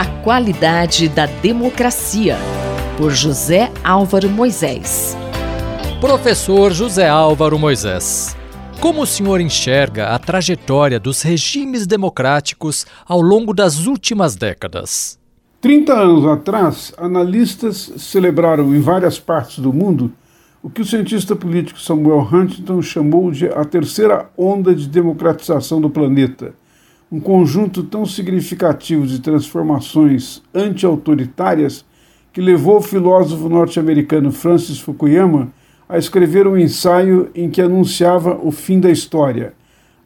A qualidade da democracia, por José Álvaro Moisés. Professor José Álvaro Moisés. Como o senhor enxerga a trajetória dos regimes democráticos ao longo das últimas décadas? 30 anos atrás, analistas celebraram em várias partes do mundo o que o cientista político Samuel Huntington chamou de a terceira onda de democratização do planeta, um conjunto tão significativo de transformações anti-autoritárias que levou o filósofo norte-americano Francis Fukuyama a escrever um ensaio em que anunciava o fim da história.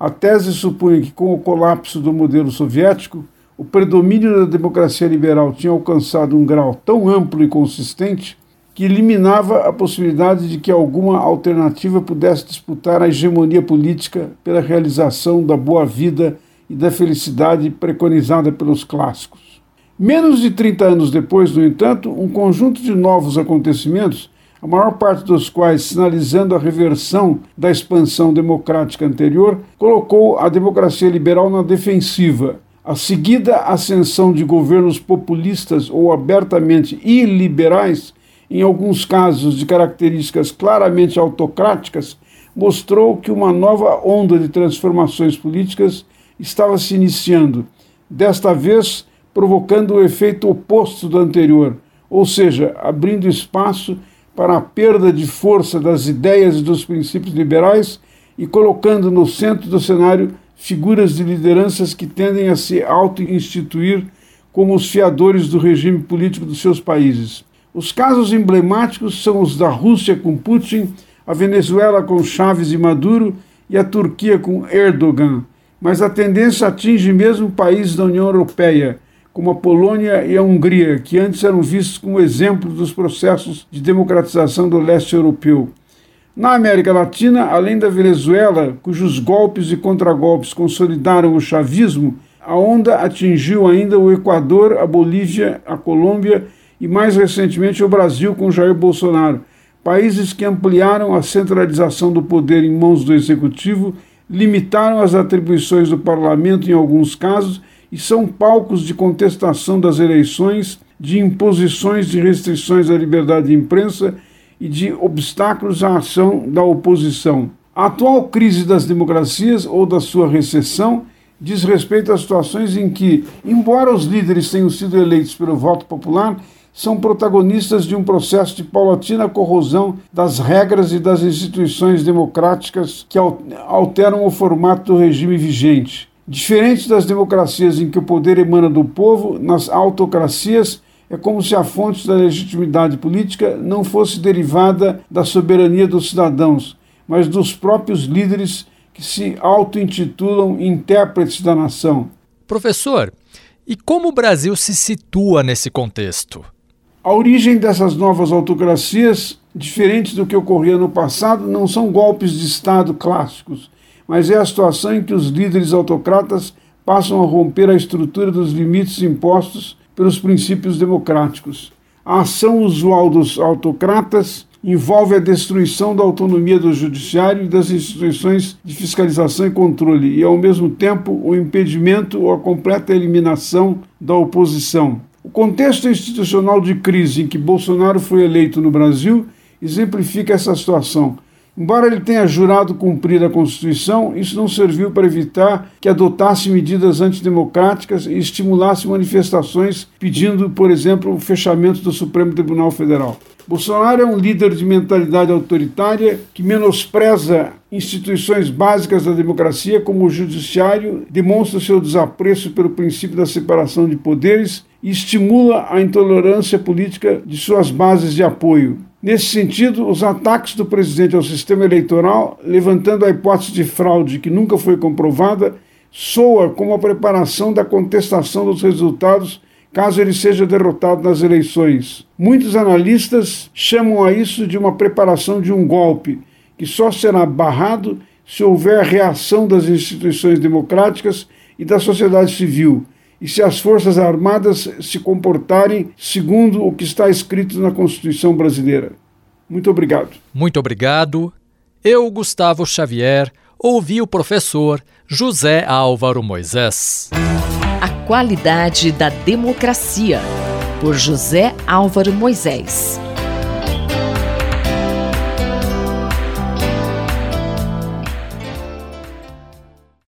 A tese supunha que, com o colapso do modelo soviético, o predomínio da democracia liberal tinha alcançado um grau tão amplo e consistente que eliminava a possibilidade de que alguma alternativa pudesse disputar a hegemonia política pela realização da boa vida e da felicidade preconizada pelos clássicos. Menos de 30 anos depois, no entanto, um conjunto de novos acontecimentos a maior parte dos quais sinalizando a reversão da expansão democrática anterior, colocou a democracia liberal na defensiva. A seguida ascensão de governos populistas ou abertamente iliberais, em alguns casos de características claramente autocráticas, mostrou que uma nova onda de transformações políticas estava se iniciando, desta vez provocando o efeito oposto do anterior, ou seja, abrindo espaço para a perda de força das ideias e dos princípios liberais e colocando no centro do cenário figuras de lideranças que tendem a se auto-instituir como os fiadores do regime político dos seus países. Os casos emblemáticos são os da Rússia com Putin, a Venezuela com Chávez e Maduro e a Turquia com Erdogan. Mas a tendência atinge mesmo países da União Europeia, como a Polônia e a Hungria, que antes eram vistos como exemplos dos processos de democratização do leste europeu. Na América Latina, além da Venezuela, cujos golpes e contragolpes consolidaram o chavismo, a onda atingiu ainda o Equador, a Bolívia, a Colômbia e mais recentemente o Brasil com Jair Bolsonaro, países que ampliaram a centralização do poder em mãos do executivo, limitaram as atribuições do parlamento em alguns casos e são palcos de contestação das eleições, de imposições de restrições à liberdade de imprensa e de obstáculos à ação da oposição. A atual crise das democracias ou da sua recessão diz respeito a situações em que, embora os líderes tenham sido eleitos pelo voto popular, são protagonistas de um processo de paulatina corrosão das regras e das instituições democráticas que alteram o formato do regime vigente. Diferente das democracias em que o poder emana do povo, nas autocracias é como se a fonte da legitimidade política não fosse derivada da soberania dos cidadãos, mas dos próprios líderes que se auto-intitulam intérpretes da nação. Professor, e como o Brasil se situa nesse contexto? A origem dessas novas autocracias, diferentes do que ocorria no passado, não são golpes de Estado clássicos, mas é a situação em que os líderes autocratas passam a romper a estrutura dos limites impostos pelos princípios democráticos. A ação usual dos autocratas envolve a destruição da autonomia do judiciário e das instituições de fiscalização e controle, e, ao mesmo tempo, o impedimento ou a completa eliminação da oposição. O contexto institucional de crise em que Bolsonaro foi eleito no Brasil exemplifica essa situação, Embora ele tenha jurado cumprir a Constituição, isso não serviu para evitar que adotasse medidas antidemocráticas e estimulasse manifestações pedindo, por exemplo, o fechamento do Supremo Tribunal Federal. Bolsonaro é um líder de mentalidade autoritária que menospreza instituições básicas da democracia, como o judiciário, demonstra seu desapreço pelo princípio da separação de poderes e estimula a intolerância política de suas bases de apoio. Nesse sentido, os ataques do presidente ao sistema eleitoral, levantando a hipótese de fraude que nunca foi comprovada, soa como a preparação da contestação dos resultados caso ele seja derrotado nas eleições. Muitos analistas chamam a isso de uma preparação de um golpe, que só será barrado se houver reação das instituições democráticas e da sociedade civil, e se as Forças Armadas se comportarem segundo o que está escrito na Constituição brasileira. Muito obrigado. Muito obrigado. Eu, Gustavo Xavier, ouvi o professor José Álvaro Moisés. A qualidade da democracia, por José Álvaro Moisés.